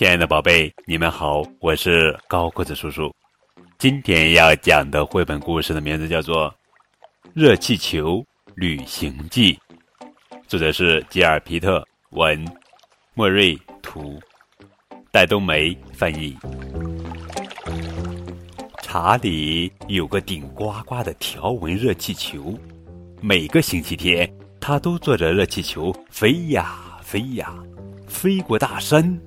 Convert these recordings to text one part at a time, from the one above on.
亲爱的宝贝，你们好，我是高个子叔叔。今天要讲的绘本故事的名字叫做《热气球旅行记》，作者是吉尔皮特文，莫瑞图，戴冬梅翻译。查理有个顶呱呱的条纹热气球，每个星期天，他都坐着热气球飞呀飞呀，飞过大山。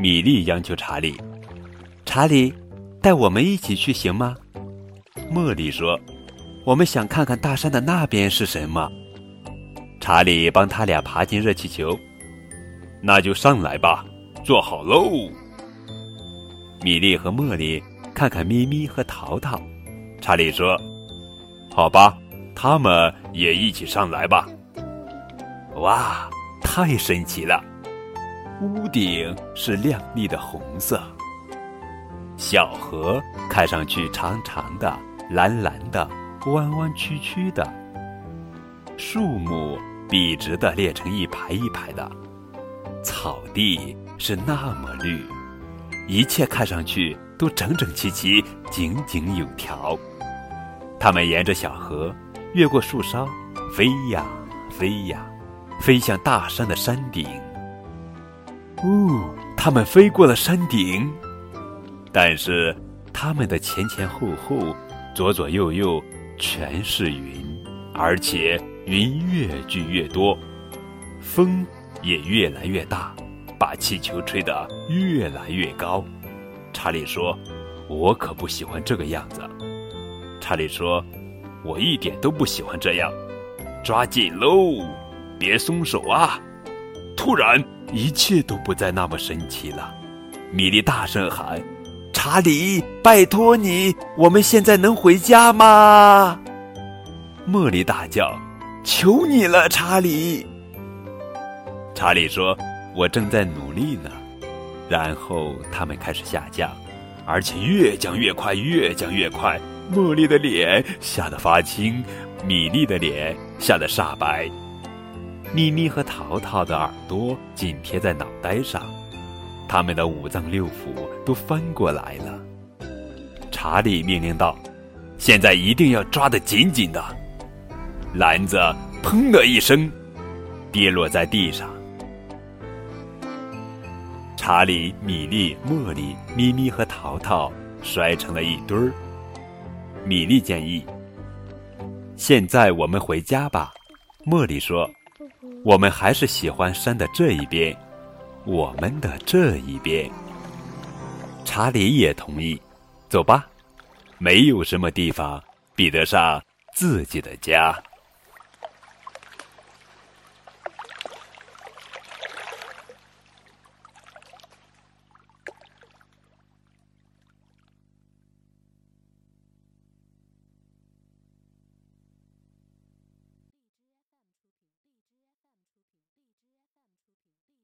米莉央求查理：“查理，带我们一起去行吗？”茉莉说：“我们想看看大山的那边是什么。”查理帮他俩爬进热气球，那就上来吧，坐好喽。米莉和茉莉看看咪咪和淘淘，查理说：“好吧，他们也一起上来吧。”哇，太神奇了！屋顶是亮丽的红色，小河看上去长长的、蓝蓝的、弯弯曲曲的，树木笔直的列成一排一排的，草地是那么绿，一切看上去都整整齐齐、井井有条。他们沿着小河，越过树梢，飞呀飞呀，飞向大山的山顶。哦，他们飞过了山顶，但是他们的前前后后、左左右右全是云，而且云越聚越多，风也越来越大，把气球吹得越来越高。查理说：“我可不喜欢这个样子。”查理说：“我一点都不喜欢这样，抓紧喽，别松手啊！”突然。一切都不再那么神奇了，米莉大声喊：“查理，拜托你，我们现在能回家吗？”茉莉大叫：“求你了，查理！”查理说：“我正在努力呢。”然后他们开始下降，而且越降越快，越降越快。茉莉的脸吓得发青，米莉的脸吓得煞白。咪咪和淘淘的耳朵紧贴在脑袋上，他们的五脏六腑都翻过来了。查理命令道：“现在一定要抓得紧紧的。”篮子“砰”的一声，跌落在地上。查理、米莉、茉莉、咪咪和淘淘摔成了一堆儿。米莉建议：“现在我们回家吧。”茉莉说。我们还是喜欢山的这一边，我们的这一边。查理也同意，走吧，没有什么地方比得上自己的家。